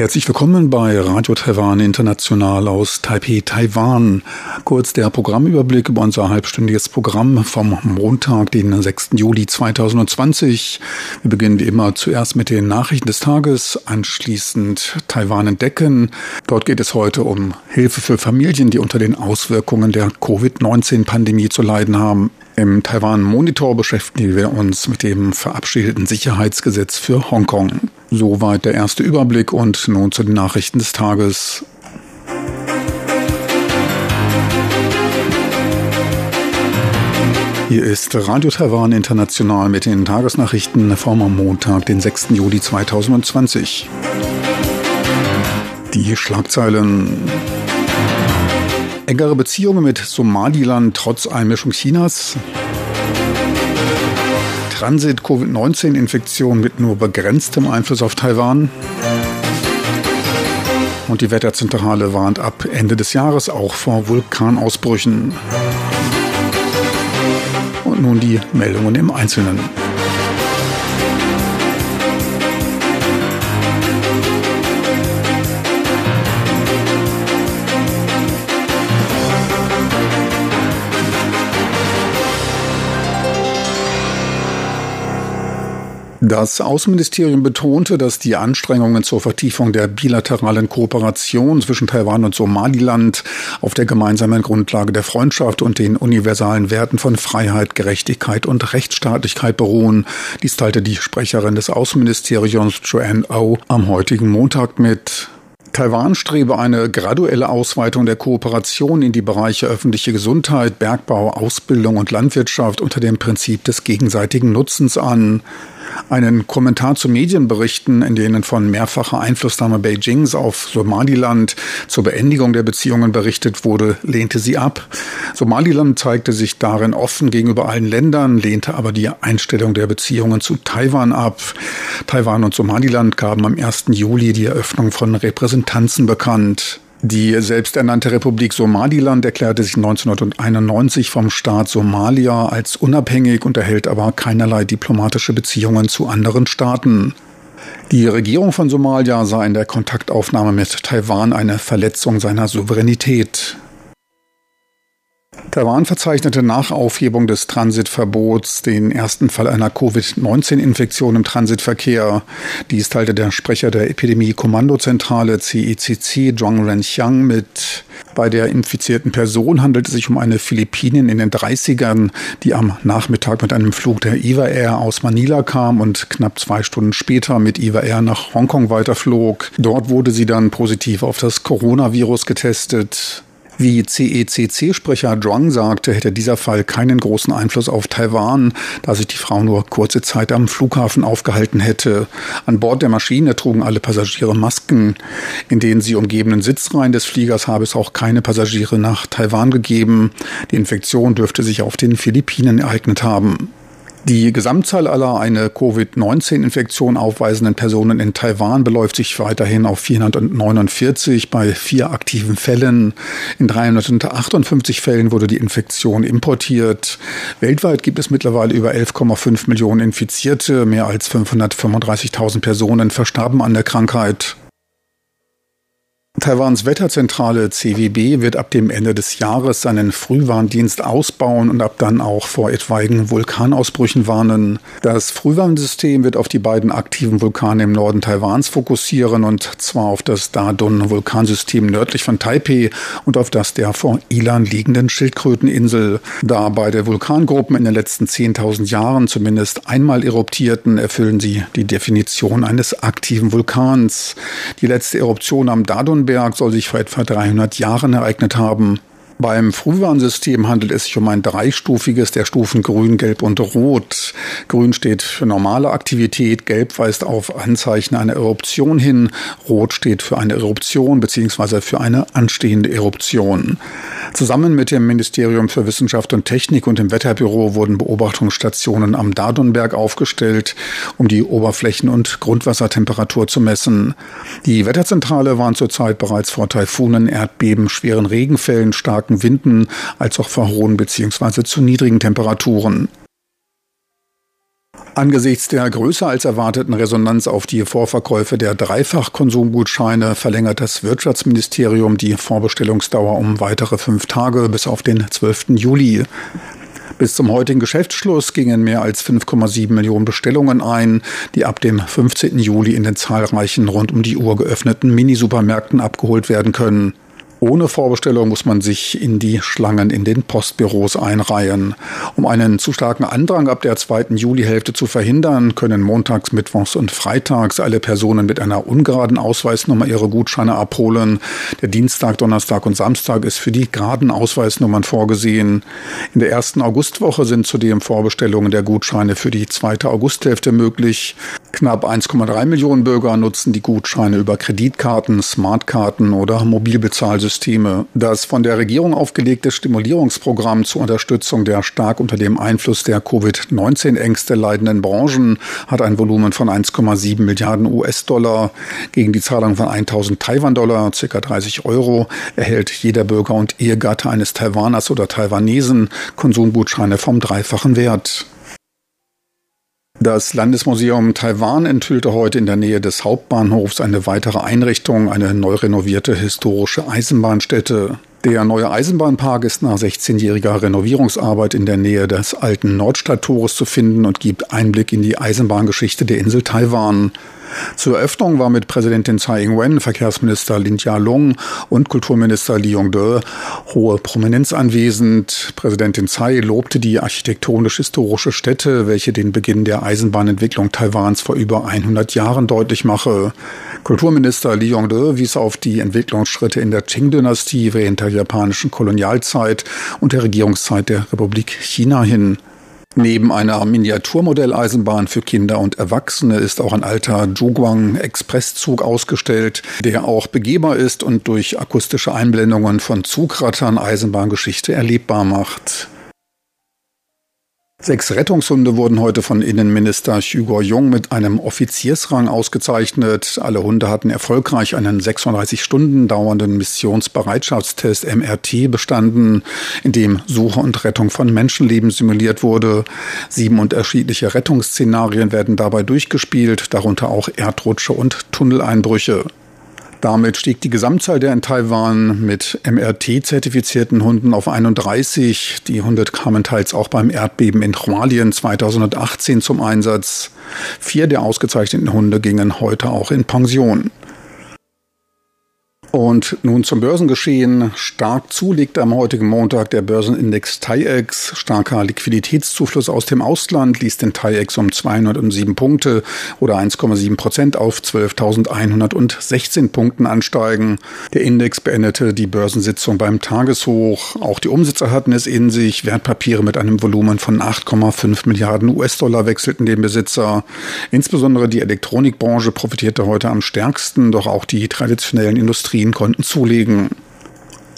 Herzlich willkommen bei Radio Taiwan International aus Taipei, Taiwan. Kurz der Programmüberblick über unser halbstündiges Programm vom Montag, den 6. Juli 2020. Wir beginnen wie immer zuerst mit den Nachrichten des Tages, anschließend Taiwan entdecken. Dort geht es heute um Hilfe für Familien, die unter den Auswirkungen der Covid-19-Pandemie zu leiden haben. Im Taiwan Monitor beschäftigen wir uns mit dem verabschiedeten Sicherheitsgesetz für Hongkong. Soweit der erste Überblick und nun zu den Nachrichten des Tages. Hier ist Radio Taiwan International mit den Tagesnachrichten vom Montag, den 6. Juli 2020. Die Schlagzeilen engere Beziehungen mit Somaliland trotz Einmischung Chinas. Transit-Covid-19-Infektion mit nur begrenztem Einfluss auf Taiwan. Und die Wetterzentrale warnt ab Ende des Jahres auch vor Vulkanausbrüchen. Und nun die Meldungen im Einzelnen. Das Außenministerium betonte, dass die Anstrengungen zur Vertiefung der bilateralen Kooperation zwischen Taiwan und Somaliland auf der gemeinsamen Grundlage der Freundschaft und den universalen Werten von Freiheit, Gerechtigkeit und Rechtsstaatlichkeit beruhen. Dies teilte die Sprecherin des Außenministeriums Joanne O am heutigen Montag mit. Taiwan strebe eine graduelle Ausweitung der Kooperation in die Bereiche öffentliche Gesundheit, Bergbau, Ausbildung und Landwirtschaft unter dem Prinzip des gegenseitigen Nutzens an. Einen Kommentar zu Medienberichten, in denen von mehrfacher Einflussnahme Beijings auf Somaliland zur Beendigung der Beziehungen berichtet wurde, lehnte sie ab. Somaliland zeigte sich darin offen gegenüber allen Ländern, lehnte aber die Einstellung der Beziehungen zu Taiwan ab. Taiwan und Somaliland gaben am 1. Juli die Eröffnung von Repräsentanzen bekannt. Die selbsternannte Republik Somaliland erklärte sich 1991 vom Staat Somalia als unabhängig und erhält aber keinerlei diplomatische Beziehungen zu anderen Staaten. Die Regierung von Somalia sah in der Kontaktaufnahme mit Taiwan eine Verletzung seiner Souveränität. Taiwan verzeichnete nach Aufhebung des Transitverbots den ersten Fall einer Covid-19-Infektion im Transitverkehr. Dies teilte der Sprecher der Epidemie-Kommandozentrale CECC, Zhuang Renxiang, mit. Bei der infizierten Person handelt es sich um eine Philippinin in den 30ern, die am Nachmittag mit einem Flug der Eva Air aus Manila kam und knapp zwei Stunden später mit Eva Air nach Hongkong weiterflog. Dort wurde sie dann positiv auf das Coronavirus getestet. Wie CECC-Sprecher Zhuang sagte, hätte dieser Fall keinen großen Einfluss auf Taiwan, da sich die Frau nur kurze Zeit am Flughafen aufgehalten hätte. An Bord der Maschine trugen alle Passagiere Masken. In den sie umgebenen Sitzreihen des Fliegers habe es auch keine Passagiere nach Taiwan gegeben. Die Infektion dürfte sich auf den Philippinen ereignet haben. Die Gesamtzahl aller eine Covid-19-Infektion aufweisenden Personen in Taiwan beläuft sich weiterhin auf 449 bei vier aktiven Fällen. In 358 Fällen wurde die Infektion importiert. Weltweit gibt es mittlerweile über 11,5 Millionen Infizierte. Mehr als 535.000 Personen verstarben an der Krankheit. Taiwans Wetterzentrale CWB wird ab dem Ende des Jahres seinen Frühwarndienst ausbauen und ab dann auch vor etwaigen Vulkanausbrüchen warnen. Das Frühwarnsystem wird auf die beiden aktiven Vulkane im Norden Taiwans fokussieren und zwar auf das Dadun-Vulkansystem nördlich von Taipei und auf das der vor Ilan liegenden Schildkröteninsel. Da beide Vulkangruppen in den letzten 10.000 Jahren zumindest einmal eruptierten, erfüllen sie die Definition eines aktiven Vulkans. Die letzte Eruption am Dadun Nürnberg soll sich vor etwa 300 Jahren ereignet haben. Beim Frühwarnsystem handelt es sich um ein dreistufiges der Stufen Grün, Gelb und Rot. Grün steht für normale Aktivität, Gelb weist auf Anzeichen einer Eruption hin, Rot steht für eine Eruption bzw. für eine anstehende Eruption. Zusammen mit dem Ministerium für Wissenschaft und Technik und dem Wetterbüro wurden Beobachtungsstationen am Dardonberg aufgestellt, um die Oberflächen- und Grundwassertemperatur zu messen. Die Wetterzentrale warnt zurzeit bereits vor Taifunen, Erdbeben, schweren Regenfällen, starken Winden, als auch vor hohen bzw. zu niedrigen Temperaturen. Angesichts der größer als erwarteten Resonanz auf die Vorverkäufe der Dreifachkonsumgutscheine verlängert das Wirtschaftsministerium die Vorbestellungsdauer um weitere fünf Tage bis auf den 12. Juli. Bis zum heutigen Geschäftsschluss gingen mehr als 5,7 Millionen Bestellungen ein, die ab dem 15. Juli in den zahlreichen rund um die Uhr geöffneten Minisupermärkten abgeholt werden können. Ohne Vorbestellung muss man sich in die Schlangen in den Postbüros einreihen. Um einen zu starken Andrang ab der zweiten Julihälfte zu verhindern, können montags, mittwochs und freitags alle Personen mit einer ungeraden Ausweisnummer ihre Gutscheine abholen. Der Dienstag, Donnerstag und Samstag ist für die geraden Ausweisnummern vorgesehen. In der ersten Augustwoche sind zudem Vorbestellungen der Gutscheine für die zweite Augusthälfte möglich. Knapp 1,3 Millionen Bürger nutzen die Gutscheine über Kreditkarten, Smartkarten oder Mobilbezahlsysteme. Das von der Regierung aufgelegte Stimulierungsprogramm zur Unterstützung der stark unter dem Einfluss der Covid-19-Ängste leidenden Branchen hat ein Volumen von 1,7 Milliarden US-Dollar. Gegen die Zahlung von 1000 Taiwan-Dollar, ca. 30 Euro, erhält jeder Bürger und Ehegatte eines Taiwaners oder Taiwanesen Konsumgutscheine vom dreifachen Wert. Das Landesmuseum Taiwan enthüllte heute in der Nähe des Hauptbahnhofs eine weitere Einrichtung, eine neu renovierte historische Eisenbahnstätte. Der neue Eisenbahnpark ist nach 16-jähriger Renovierungsarbeit in der Nähe des alten Nordstadttores zu finden und gibt Einblick in die Eisenbahngeschichte der Insel Taiwan. Zur Eröffnung war mit Präsidentin Tsai Ing-wen, Verkehrsminister Lin Chia-Long und Kulturminister Li Yong-de hohe Prominenz anwesend. Präsidentin Tsai lobte die architektonisch-historische Stätte, welche den Beginn der Eisenbahnentwicklung Taiwans vor über 100 Jahren deutlich mache. Kulturminister Li Yong-de wies auf die Entwicklungsschritte in der Qing-Dynastie während der japanischen Kolonialzeit und der Regierungszeit der Republik China hin. Neben einer Miniaturmodelleisenbahn für Kinder und Erwachsene ist auch ein alter Zhuguang Expresszug ausgestellt, der auch begehbar ist und durch akustische Einblendungen von Zugrattern Eisenbahngeschichte erlebbar macht. Sechs Rettungshunde wurden heute von Innenminister Hugo Jung mit einem Offiziersrang ausgezeichnet. Alle Hunde hatten erfolgreich einen 36 Stunden dauernden Missionsbereitschaftstest MRT bestanden, in dem Suche und Rettung von Menschenleben simuliert wurde. Sieben unterschiedliche Rettungsszenarien werden dabei durchgespielt, darunter auch Erdrutsche und Tunneleinbrüche. Damit stieg die Gesamtzahl der in Taiwan mit MRT-zertifizierten Hunden auf 31. Die Hunde kamen teils auch beim Erdbeben in Hualien 2018 zum Einsatz. Vier der ausgezeichneten Hunde gingen heute auch in Pension. Und nun zum Börsengeschehen. Stark zulegt am heutigen Montag der Börsenindex TAIEX. Starker Liquiditätszufluss aus dem Ausland ließ den TAIEX um 207 Punkte oder 1,7 Prozent auf 12.116 Punkten ansteigen. Der Index beendete die Börsensitzung beim Tageshoch. Auch die Umsätze hatten es in sich. Wertpapiere mit einem Volumen von 8,5 Milliarden US-Dollar wechselten den Besitzer. Insbesondere die Elektronikbranche profitierte heute am stärksten, doch auch die traditionellen Industrien Industrien konnten zulegen.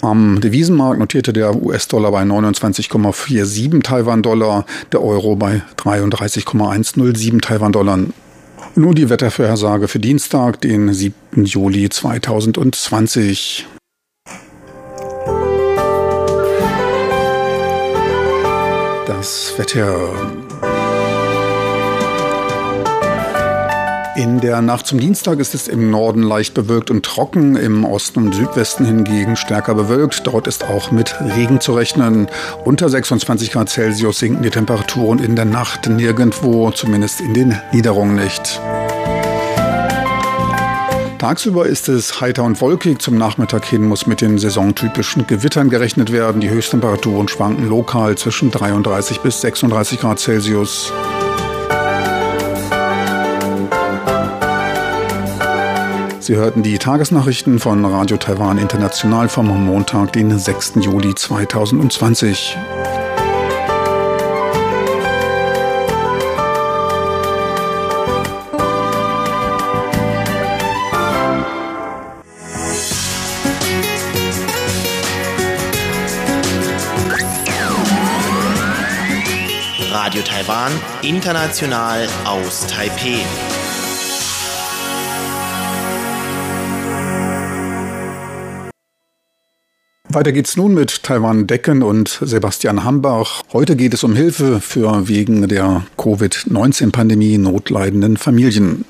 Am Devisenmarkt notierte der US-Dollar bei 29,47 Taiwan-Dollar, der Euro bei 33,107 Taiwan-Dollar. Nun die Wettervorhersage für Dienstag, den 7. Juli 2020. Das Wetter In der Nacht zum Dienstag ist es im Norden leicht bewölkt und trocken, im Osten und Südwesten hingegen stärker bewölkt. Dort ist auch mit Regen zu rechnen. Unter 26 Grad Celsius sinken die Temperaturen in der Nacht nirgendwo, zumindest in den Niederungen nicht. Tagsüber ist es heiter und wolkig. Zum Nachmittag hin muss mit den saisontypischen Gewittern gerechnet werden. Die Höchsttemperaturen schwanken lokal zwischen 33 bis 36 Grad Celsius. Sie hörten die Tagesnachrichten von Radio Taiwan International vom Montag, den 6. Juli 2020. Radio Taiwan, international aus Taipei. Weiter geht's nun mit Taiwan Decken und Sebastian Hambach. Heute geht es um Hilfe für wegen der Covid-19-Pandemie notleidenden Familien.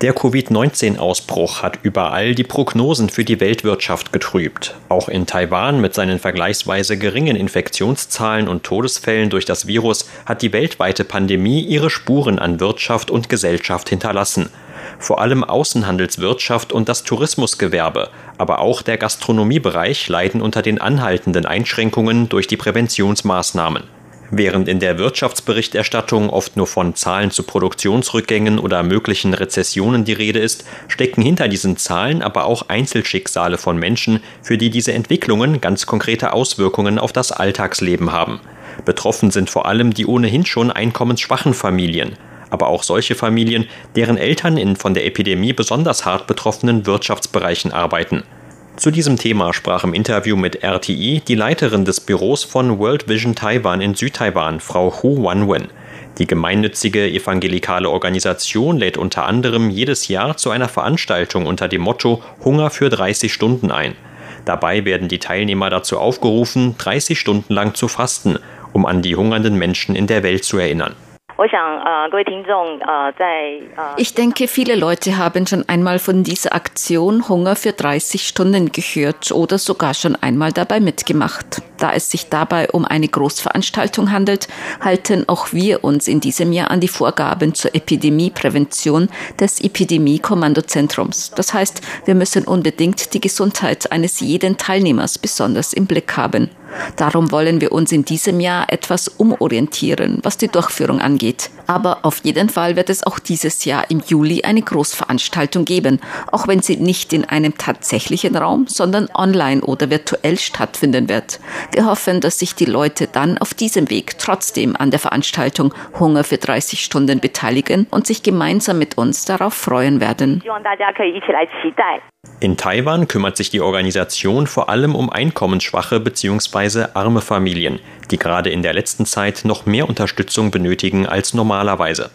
Der Covid-19-Ausbruch hat überall die Prognosen für die Weltwirtschaft getrübt. Auch in Taiwan mit seinen vergleichsweise geringen Infektionszahlen und Todesfällen durch das Virus hat die weltweite Pandemie ihre Spuren an Wirtschaft und Gesellschaft hinterlassen. Vor allem Außenhandelswirtschaft und das Tourismusgewerbe, aber auch der Gastronomiebereich leiden unter den anhaltenden Einschränkungen durch die Präventionsmaßnahmen. Während in der Wirtschaftsberichterstattung oft nur von Zahlen zu Produktionsrückgängen oder möglichen Rezessionen die Rede ist, stecken hinter diesen Zahlen aber auch Einzelschicksale von Menschen, für die diese Entwicklungen ganz konkrete Auswirkungen auf das Alltagsleben haben. Betroffen sind vor allem die ohnehin schon einkommensschwachen Familien, aber auch solche Familien, deren Eltern in von der Epidemie besonders hart betroffenen Wirtschaftsbereichen arbeiten. Zu diesem Thema sprach im Interview mit RTI die Leiterin des Büros von World Vision Taiwan in Südtaiwan, Frau Hu Wanwen. Die gemeinnützige evangelikale Organisation lädt unter anderem jedes Jahr zu einer Veranstaltung unter dem Motto Hunger für 30 Stunden ein. Dabei werden die Teilnehmer dazu aufgerufen, 30 Stunden lang zu fasten, um an die hungernden Menschen in der Welt zu erinnern. Ich denke, viele Leute haben schon einmal von dieser Aktion Hunger für 30 Stunden gehört oder sogar schon einmal dabei mitgemacht. Da es sich dabei um eine Großveranstaltung handelt, halten auch wir uns in diesem Jahr an die Vorgaben zur Epidemieprävention des Epidemie-Kommandozentrums. Das heißt, wir müssen unbedingt die Gesundheit eines jeden Teilnehmers besonders im Blick haben. Darum wollen wir uns in diesem Jahr etwas umorientieren, was die Durchführung angeht. Aber auf jeden Fall wird es auch dieses Jahr im Juli eine Großveranstaltung geben, auch wenn sie nicht in einem tatsächlichen Raum, sondern online oder virtuell stattfinden wird. Wir hoffen, dass sich die Leute dann auf diesem Weg trotzdem an der Veranstaltung Hunger für 30 Stunden beteiligen und sich gemeinsam mit uns darauf freuen werden. In Taiwan kümmert sich die Organisation vor allem um einkommensschwache bzw. arme Familien, die gerade in der letzten Zeit noch mehr Unterstützung benötigen als normalerweise.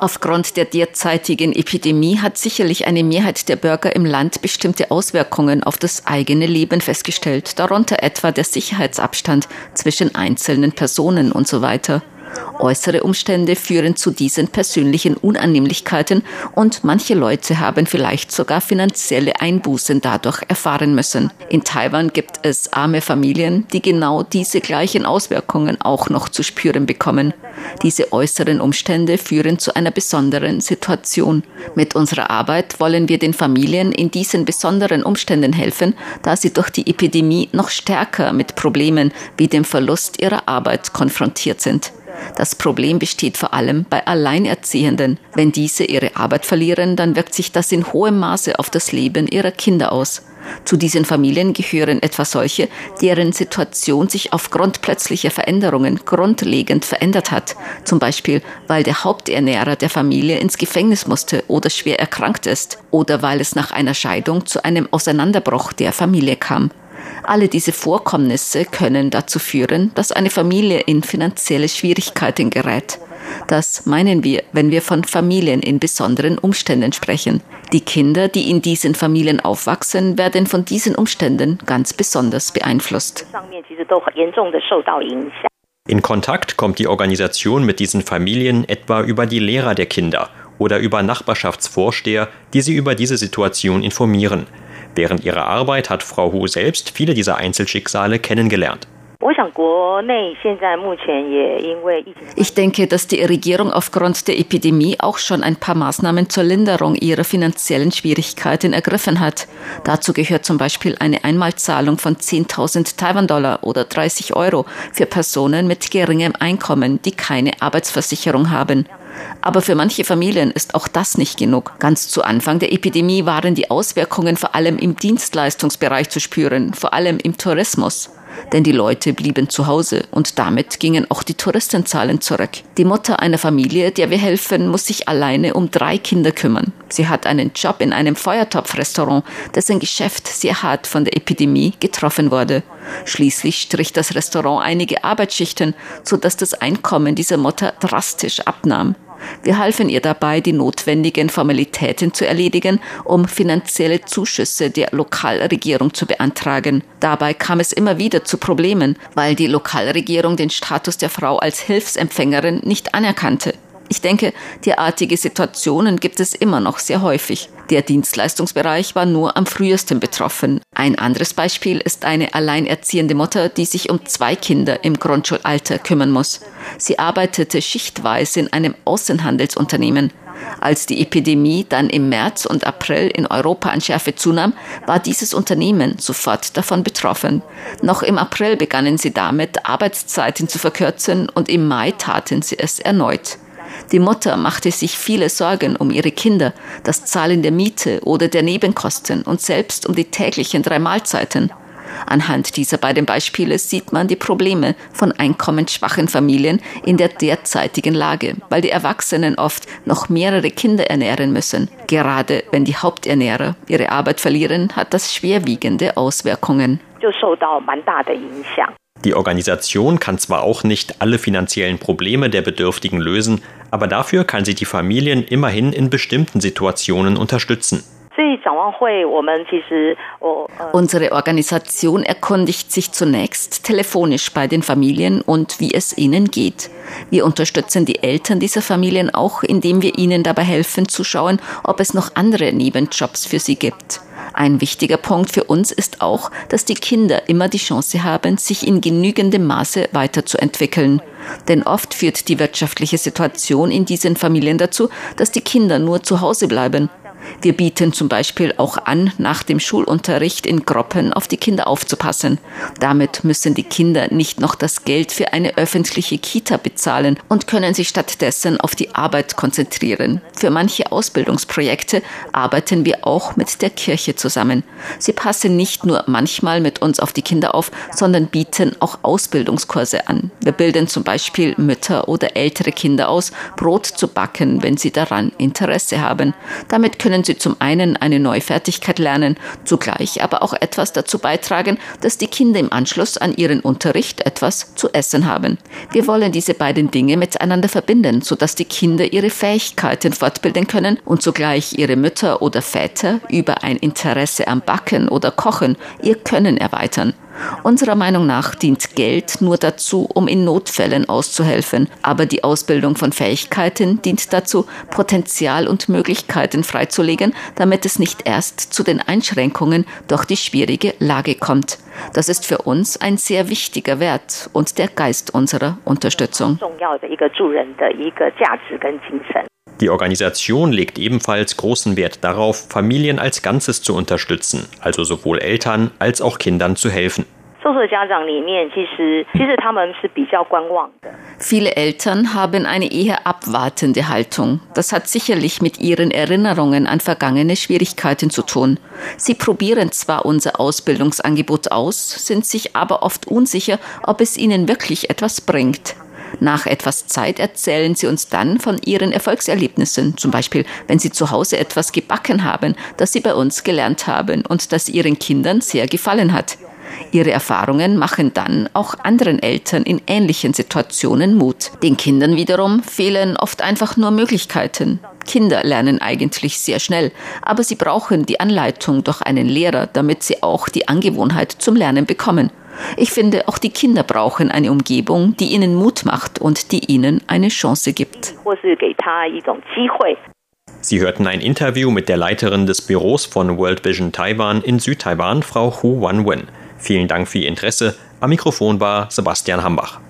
Aufgrund der derzeitigen Epidemie hat sicherlich eine Mehrheit der Bürger im Land bestimmte Auswirkungen auf das eigene Leben festgestellt, darunter etwa der Sicherheitsabstand zwischen einzelnen Personen und so weiter. Äußere Umstände führen zu diesen persönlichen Unannehmlichkeiten und manche Leute haben vielleicht sogar finanzielle Einbußen dadurch erfahren müssen. In Taiwan gibt es arme Familien, die genau diese gleichen Auswirkungen auch noch zu spüren bekommen. Diese äußeren Umstände führen zu einer besonderen Situation. Mit unserer Arbeit wollen wir den Familien in diesen besonderen Umständen helfen, da sie durch die Epidemie noch stärker mit Problemen wie dem Verlust ihrer Arbeit konfrontiert sind. Das Problem besteht vor allem bei Alleinerziehenden. Wenn diese ihre Arbeit verlieren, dann wirkt sich das in hohem Maße auf das Leben ihrer Kinder aus. Zu diesen Familien gehören etwa solche, deren Situation sich aufgrund plötzlicher Veränderungen grundlegend verändert hat. Zum Beispiel, weil der Haupternährer der Familie ins Gefängnis musste oder schwer erkrankt ist oder weil es nach einer Scheidung zu einem Auseinanderbruch der Familie kam. Alle diese Vorkommnisse können dazu führen, dass eine Familie in finanzielle Schwierigkeiten gerät. Das meinen wir, wenn wir von Familien in besonderen Umständen sprechen. Die Kinder, die in diesen Familien aufwachsen, werden von diesen Umständen ganz besonders beeinflusst. In Kontakt kommt die Organisation mit diesen Familien etwa über die Lehrer der Kinder oder über Nachbarschaftsvorsteher, die sie über diese Situation informieren. Während ihrer Arbeit hat Frau Hu selbst viele dieser Einzelschicksale kennengelernt. Ich denke, dass die Regierung aufgrund der Epidemie auch schon ein paar Maßnahmen zur Linderung ihrer finanziellen Schwierigkeiten ergriffen hat. Dazu gehört zum Beispiel eine Einmalzahlung von 10.000 Taiwan-Dollar oder 30 Euro für Personen mit geringem Einkommen, die keine Arbeitsversicherung haben. Aber für manche Familien ist auch das nicht genug. Ganz zu Anfang der Epidemie waren die Auswirkungen vor allem im Dienstleistungsbereich zu spüren, vor allem im Tourismus denn die Leute blieben zu Hause und damit gingen auch die Touristenzahlen zurück. Die Mutter einer Familie, der wir helfen, muss sich alleine um drei Kinder kümmern. Sie hat einen Job in einem Feuertopfrestaurant, dessen Geschäft sehr hart von der Epidemie getroffen wurde. Schließlich strich das Restaurant einige Arbeitsschichten, sodass das Einkommen dieser Mutter drastisch abnahm. Wir halfen ihr dabei, die notwendigen Formalitäten zu erledigen, um finanzielle Zuschüsse der Lokalregierung zu beantragen. Dabei kam es immer wieder zu Problemen, weil die Lokalregierung den Status der Frau als Hilfsempfängerin nicht anerkannte. Ich denke, derartige Situationen gibt es immer noch sehr häufig. Der Dienstleistungsbereich war nur am frühesten betroffen. Ein anderes Beispiel ist eine alleinerziehende Mutter, die sich um zwei Kinder im Grundschulalter kümmern muss. Sie arbeitete schichtweise in einem Außenhandelsunternehmen. Als die Epidemie dann im März und April in Europa an Schärfe zunahm, war dieses Unternehmen sofort davon betroffen. Noch im April begannen sie damit, Arbeitszeiten zu verkürzen und im Mai taten sie es erneut. Die Mutter machte sich viele Sorgen um ihre Kinder, das Zahlen der Miete oder der Nebenkosten und selbst um die täglichen drei Mahlzeiten. Anhand dieser beiden Beispiele sieht man die Probleme von einkommensschwachen Familien in der derzeitigen Lage, weil die Erwachsenen oft noch mehrere Kinder ernähren müssen. Gerade wenn die Haupternährer ihre Arbeit verlieren, hat das schwerwiegende Auswirkungen. Die Organisation kann zwar auch nicht alle finanziellen Probleme der Bedürftigen lösen, aber dafür kann sie die Familien immerhin in bestimmten Situationen unterstützen. Unsere Organisation erkundigt sich zunächst telefonisch bei den Familien und wie es ihnen geht. Wir unterstützen die Eltern dieser Familien auch, indem wir ihnen dabei helfen zu schauen, ob es noch andere Nebenjobs für sie gibt. Ein wichtiger Punkt für uns ist auch, dass die Kinder immer die Chance haben, sich in genügendem Maße weiterzuentwickeln. Denn oft führt die wirtschaftliche Situation in diesen Familien dazu, dass die Kinder nur zu Hause bleiben. Wir bieten zum Beispiel auch an, nach dem Schulunterricht in Gruppen auf die Kinder aufzupassen. Damit müssen die Kinder nicht noch das Geld für eine öffentliche Kita bezahlen und können sich stattdessen auf die Arbeit konzentrieren. Für manche Ausbildungsprojekte arbeiten wir auch mit der Kirche zusammen. Sie passen nicht nur manchmal mit uns auf die Kinder auf, sondern bieten auch Ausbildungskurse an. Wir bilden zum Beispiel Mütter oder ältere Kinder aus, Brot zu backen, wenn sie daran Interesse haben. Damit können können Sie zum einen eine neue Fertigkeit lernen, zugleich aber auch etwas dazu beitragen, dass die Kinder im Anschluss an ihren Unterricht etwas zu essen haben. Wir wollen diese beiden Dinge miteinander verbinden, sodass die Kinder ihre Fähigkeiten fortbilden können und zugleich ihre Mütter oder Väter über ein Interesse am Backen oder Kochen ihr Können erweitern. Unserer Meinung nach dient Geld nur dazu, um in Notfällen auszuhelfen, aber die Ausbildung von Fähigkeiten dient dazu, Potenzial und Möglichkeiten freizulegen, damit es nicht erst zu den Einschränkungen durch die schwierige Lage kommt. Das ist für uns ein sehr wichtiger Wert und der Geist unserer Unterstützung. Die Organisation legt ebenfalls großen Wert darauf, Familien als Ganzes zu unterstützen, also sowohl Eltern als auch Kindern zu helfen. Viele Eltern haben eine eher abwartende Haltung. Das hat sicherlich mit ihren Erinnerungen an vergangene Schwierigkeiten zu tun. Sie probieren zwar unser Ausbildungsangebot aus, sind sich aber oft unsicher, ob es ihnen wirklich etwas bringt. Nach etwas Zeit erzählen sie uns dann von ihren Erfolgserlebnissen, zum Beispiel wenn sie zu Hause etwas gebacken haben, das sie bei uns gelernt haben und das ihren Kindern sehr gefallen hat. Ihre Erfahrungen machen dann auch anderen Eltern in ähnlichen Situationen Mut. Den Kindern wiederum fehlen oft einfach nur Möglichkeiten. Kinder lernen eigentlich sehr schnell, aber sie brauchen die Anleitung durch einen Lehrer, damit sie auch die Angewohnheit zum Lernen bekommen. Ich finde, auch die Kinder brauchen eine Umgebung, die ihnen Mut macht und die ihnen eine Chance gibt. Sie hörten ein Interview mit der Leiterin des Büros von World Vision Taiwan in Südtaiwan, Frau Hu Wanwen. Vielen Dank für Ihr Interesse. Am Mikrofon war Sebastian Hambach.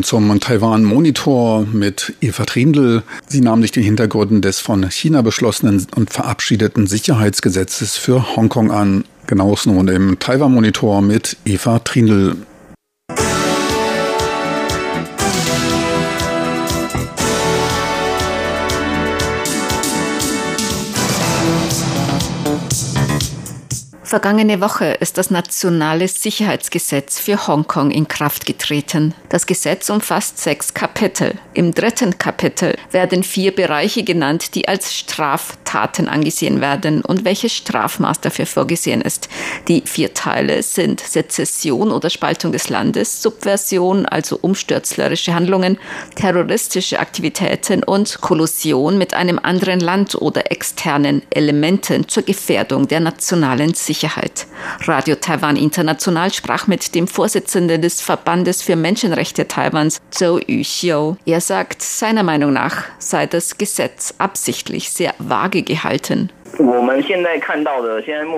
Nun zum Taiwan Monitor mit Eva Trindl. Sie nahm sich den Hintergründen des von China beschlossenen und verabschiedeten Sicherheitsgesetzes für Hongkong an. Genaues nun im Taiwan Monitor mit Eva Trindl. Vergangene Woche ist das nationale Sicherheitsgesetz für Hongkong in Kraft getreten. Das Gesetz umfasst sechs Kapitel. Im dritten Kapitel werden vier Bereiche genannt, die als Straftaten angesehen werden und welches Strafmaß dafür vorgesehen ist. Die vier Teile sind Sezession oder Spaltung des Landes, Subversion, also umstürzlerische Handlungen, terroristische Aktivitäten und Kollusion mit einem anderen Land oder externen Elementen zur Gefährdung der nationalen Sicherheit. Sicherheit. Radio Taiwan International sprach mit dem Vorsitzenden des Verbandes für Menschenrechte Taiwans, Zhou Yuxiu. Er sagt, seiner Meinung nach sei das Gesetz absichtlich sehr vage gehalten.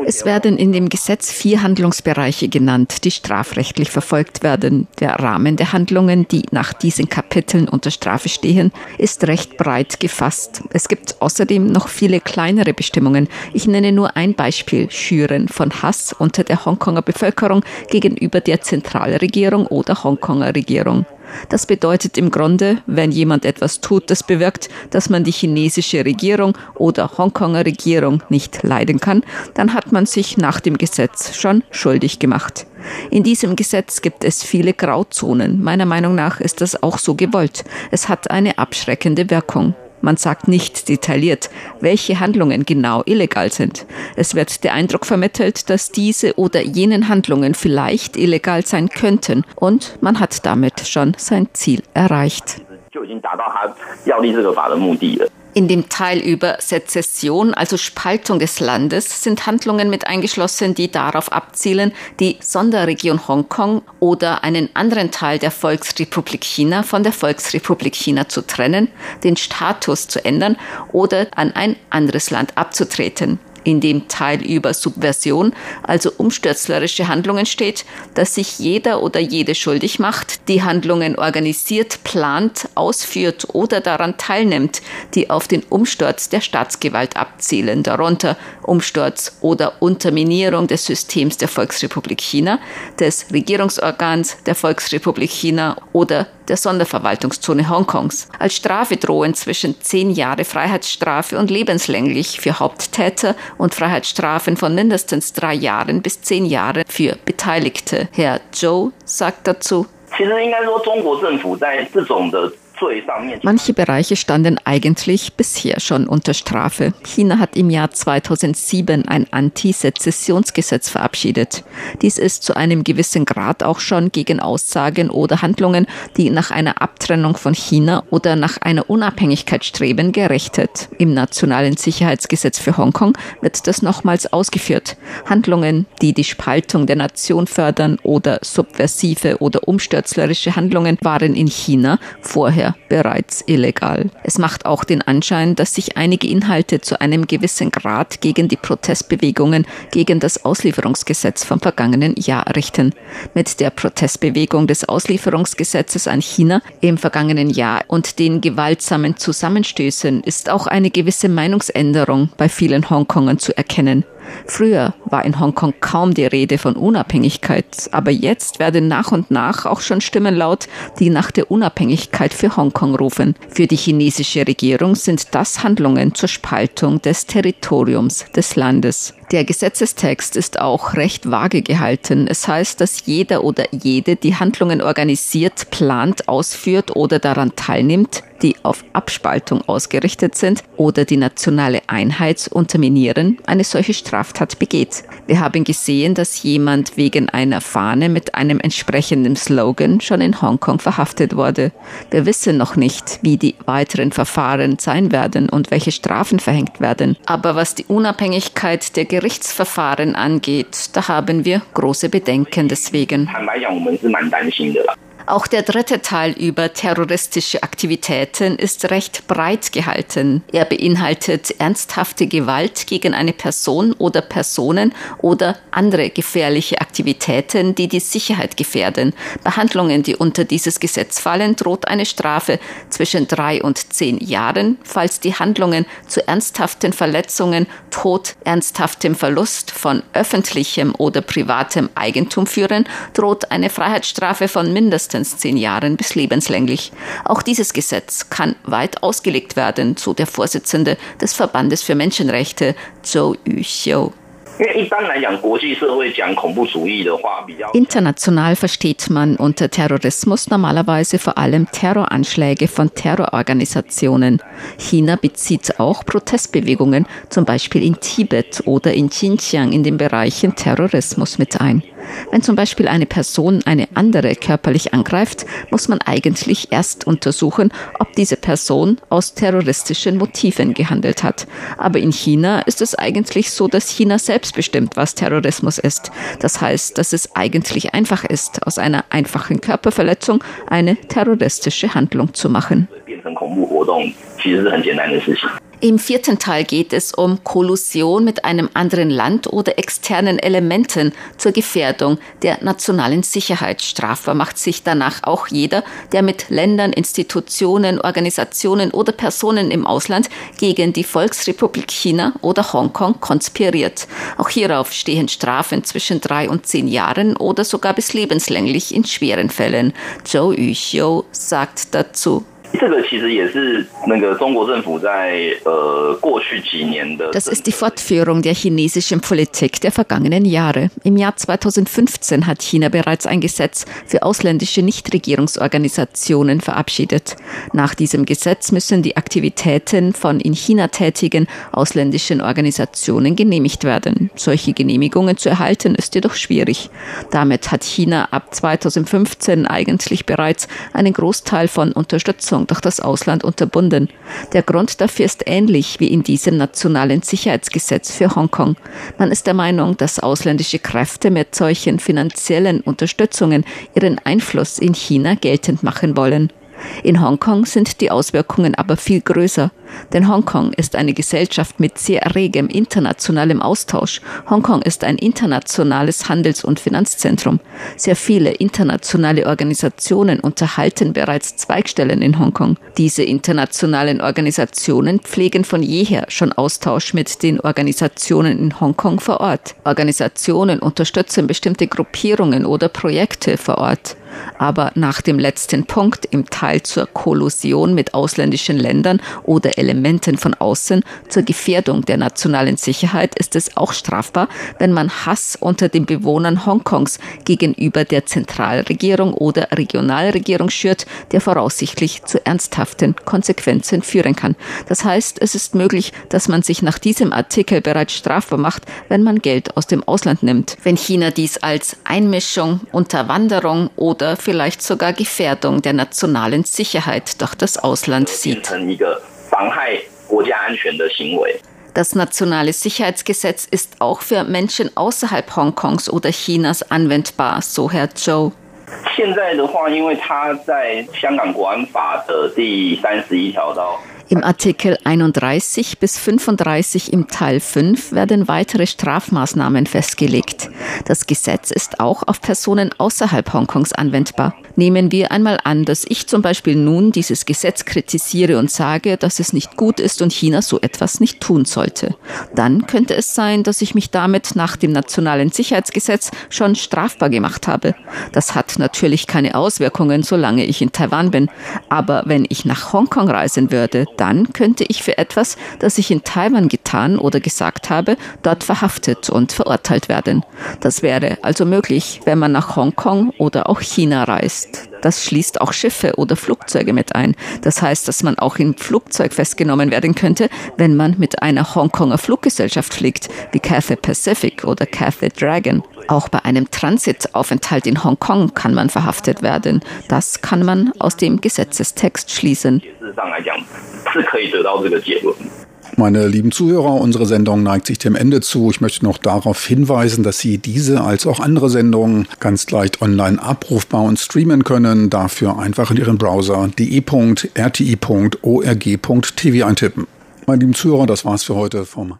Es werden in dem Gesetz vier Handlungsbereiche genannt, die strafrechtlich verfolgt werden. Der Rahmen der Handlungen, die nach diesen Kapiteln unter Strafe stehen, ist recht breit gefasst. Es gibt außerdem noch viele kleinere Bestimmungen. Ich nenne nur ein Beispiel, Schüren von Hass unter der Hongkonger Bevölkerung gegenüber der Zentralregierung oder Hongkonger Regierung. Das bedeutet im Grunde, wenn jemand etwas tut, das bewirkt, dass man die chinesische Regierung oder Hongkonger Regierung nicht leiden kann, dann hat man sich nach dem Gesetz schon schuldig gemacht. In diesem Gesetz gibt es viele Grauzonen. Meiner Meinung nach ist das auch so gewollt. Es hat eine abschreckende Wirkung. Man sagt nicht detailliert, welche Handlungen genau illegal sind. Es wird der Eindruck vermittelt, dass diese oder jenen Handlungen vielleicht illegal sein könnten und man hat damit schon sein Ziel erreicht. In dem Teil über Sezession, also Spaltung des Landes, sind Handlungen mit eingeschlossen, die darauf abzielen, die Sonderregion Hongkong oder einen anderen Teil der Volksrepublik China von der Volksrepublik China zu trennen, den Status zu ändern oder an ein anderes Land abzutreten in dem Teil über Subversion, also umstürzlerische Handlungen steht, dass sich jeder oder jede schuldig macht, die Handlungen organisiert, plant, ausführt oder daran teilnimmt, die auf den Umsturz der Staatsgewalt abzielen, darunter Umsturz oder Unterminierung des Systems der Volksrepublik China, des Regierungsorgans der Volksrepublik China oder der Sonderverwaltungszone Hongkongs. Als Strafe drohen zwischen zehn Jahre Freiheitsstrafe und lebenslänglich für Haupttäter und Freiheitsstrafen von mindestens drei Jahren bis zehn Jahre für Beteiligte. Herr Zhou sagt dazu, 其实应该说，中国政府在这种的 Manche Bereiche standen eigentlich bisher schon unter Strafe. China hat im Jahr 2007 ein Anti-Sezessionsgesetz verabschiedet. Dies ist zu einem gewissen Grad auch schon gegen Aussagen oder Handlungen, die nach einer Abtrennung von China oder nach einer Unabhängigkeit streben, gerichtet. Im Nationalen Sicherheitsgesetz für Hongkong wird das nochmals ausgeführt. Handlungen, die die Spaltung der Nation fördern oder subversive oder umstürzlerische Handlungen waren in China vorher bereits illegal. Es macht auch den Anschein, dass sich einige Inhalte zu einem gewissen Grad gegen die Protestbewegungen gegen das Auslieferungsgesetz vom vergangenen Jahr richten. Mit der Protestbewegung des Auslieferungsgesetzes an China im vergangenen Jahr und den gewaltsamen Zusammenstößen ist auch eine gewisse Meinungsänderung bei vielen Hongkongern zu erkennen. Früher war in Hongkong kaum die Rede von Unabhängigkeit, aber jetzt werden nach und nach auch schon Stimmen laut, die nach der Unabhängigkeit für Hongkong rufen. Für die chinesische Regierung sind das Handlungen zur Spaltung des Territoriums des Landes. Der Gesetzestext ist auch recht vage gehalten. Es heißt, dass jeder oder jede die Handlungen organisiert, plant, ausführt oder daran teilnimmt, die auf Abspaltung ausgerichtet sind oder die nationale Einheit unterminieren, eine solche Straftat begeht. Wir haben gesehen, dass jemand wegen einer Fahne mit einem entsprechenden Slogan schon in Hongkong verhaftet wurde. Wir wissen noch nicht, wie die weiteren Verfahren sein werden und welche Strafen verhängt werden. Aber was die Unabhängigkeit der Gerichtsverfahren angeht, da haben wir große Bedenken deswegen. Auch der dritte Teil über terroristische Aktivitäten ist recht breit gehalten. Er beinhaltet ernsthafte Gewalt gegen eine Person oder Personen oder andere gefährliche Aktivitäten, die die Sicherheit gefährden. Behandlungen, die unter dieses Gesetz fallen, droht eine Strafe zwischen drei und zehn Jahren, falls die Handlungen zu ernsthaften Verletzungen, Tod, ernsthaftem Verlust von öffentlichem oder privatem Eigentum führen, droht eine Freiheitsstrafe von mindestens zehn Jahren bis lebenslänglich. Auch dieses Gesetz kann weit ausgelegt werden, so der Vorsitzende des Verbandes für Menschenrechte, Zhou Yuxiu. International versteht man unter Terrorismus normalerweise vor allem Terroranschläge von Terrororganisationen. China bezieht auch Protestbewegungen, zum Beispiel in Tibet oder in Xinjiang in den Bereichen Terrorismus mit ein. Wenn zum Beispiel eine Person eine andere körperlich angreift, muss man eigentlich erst untersuchen, ob diese Person aus terroristischen Motiven gehandelt hat. Aber in China ist es eigentlich so, dass China selbst bestimmt, was Terrorismus ist. Das heißt, dass es eigentlich einfach ist, aus einer einfachen Körperverletzung eine terroristische Handlung zu machen. Im vierten Teil geht es um Kollusion mit einem anderen Land oder externen Elementen zur Gefährdung der nationalen Sicherheit. Strafbar macht sich danach auch jeder, der mit Ländern, Institutionen, Organisationen oder Personen im Ausland gegen die Volksrepublik China oder Hongkong konspiriert. Auch hierauf stehen Strafen zwischen drei und zehn Jahren oder sogar bis lebenslänglich in schweren Fällen. Zhou Yuxiu sagt dazu. Das ist die Fortführung der chinesischen Politik der vergangenen Jahre. Im Jahr 2015 hat China bereits ein Gesetz für ausländische Nichtregierungsorganisationen verabschiedet. Nach diesem Gesetz müssen die Aktivitäten von in China tätigen ausländischen Organisationen genehmigt werden. Solche Genehmigungen zu erhalten ist jedoch schwierig. Damit hat China ab 2015 eigentlich bereits einen Großteil von Unterstützung durch das Ausland unterbunden. Der Grund dafür ist ähnlich wie in diesem nationalen Sicherheitsgesetz für Hongkong. Man ist der Meinung, dass ausländische Kräfte mit solchen finanziellen Unterstützungen ihren Einfluss in China geltend machen wollen. In Hongkong sind die Auswirkungen aber viel größer. Denn Hongkong ist eine Gesellschaft mit sehr regem internationalem Austausch. Hongkong ist ein internationales Handels- und Finanzzentrum. Sehr viele internationale Organisationen unterhalten bereits Zweigstellen in Hongkong. Diese internationalen Organisationen pflegen von jeher schon Austausch mit den Organisationen in Hongkong vor Ort. Organisationen unterstützen bestimmte Gruppierungen oder Projekte vor Ort. Aber nach dem letzten Punkt im Teil zur Kollusion mit ausländischen Ländern oder Elementen von außen zur Gefährdung der nationalen Sicherheit ist es auch strafbar, wenn man Hass unter den Bewohnern Hongkongs gegenüber der Zentralregierung oder Regionalregierung schürt, der voraussichtlich zu ernsthaften Konsequenzen führen kann. Das heißt, es ist möglich, dass man sich nach diesem Artikel bereits strafbar macht, wenn man Geld aus dem Ausland nimmt. Wenn China dies als Einmischung, Unterwanderung oder vielleicht sogar Gefährdung der nationalen Sicherheit durch das Ausland sieht. Das nationale Sicherheitsgesetz ist auch für Menschen außerhalb Hongkongs oder Chinas anwendbar, so Herr Zhou. Im Artikel 31 bis 35 im Teil 5 werden weitere Strafmaßnahmen festgelegt. Das Gesetz ist auch auf Personen außerhalb Hongkongs anwendbar. Nehmen wir einmal an, dass ich zum Beispiel nun dieses Gesetz kritisiere und sage, dass es nicht gut ist und China so etwas nicht tun sollte. Dann könnte es sein, dass ich mich damit nach dem nationalen Sicherheitsgesetz schon strafbar gemacht habe. Das hat natürlich keine Auswirkungen, solange ich in Taiwan bin. Aber wenn ich nach Hongkong reisen würde, dann könnte ich für etwas, das ich in Taiwan getan oder gesagt habe, dort verhaftet und verurteilt werden. Das wäre also möglich, wenn man nach Hongkong oder auch China reist ist. Das schließt auch Schiffe oder Flugzeuge mit ein. Das heißt, dass man auch im Flugzeug festgenommen werden könnte, wenn man mit einer Hongkonger Fluggesellschaft fliegt, wie Cathay Pacific oder Cathay Dragon. Auch bei einem Transitaufenthalt in Hongkong kann man verhaftet werden. Das kann man aus dem Gesetzestext schließen. Meine lieben Zuhörer, unsere Sendung neigt sich dem Ende zu. Ich möchte noch darauf hinweisen, dass Sie diese als auch andere Sendungen ganz leicht online abrufbar und streamen können. Dafür einfach in Ihren Browser de.rti.org.tv eintippen. Meine lieben Zuhörer, das war's für heute vom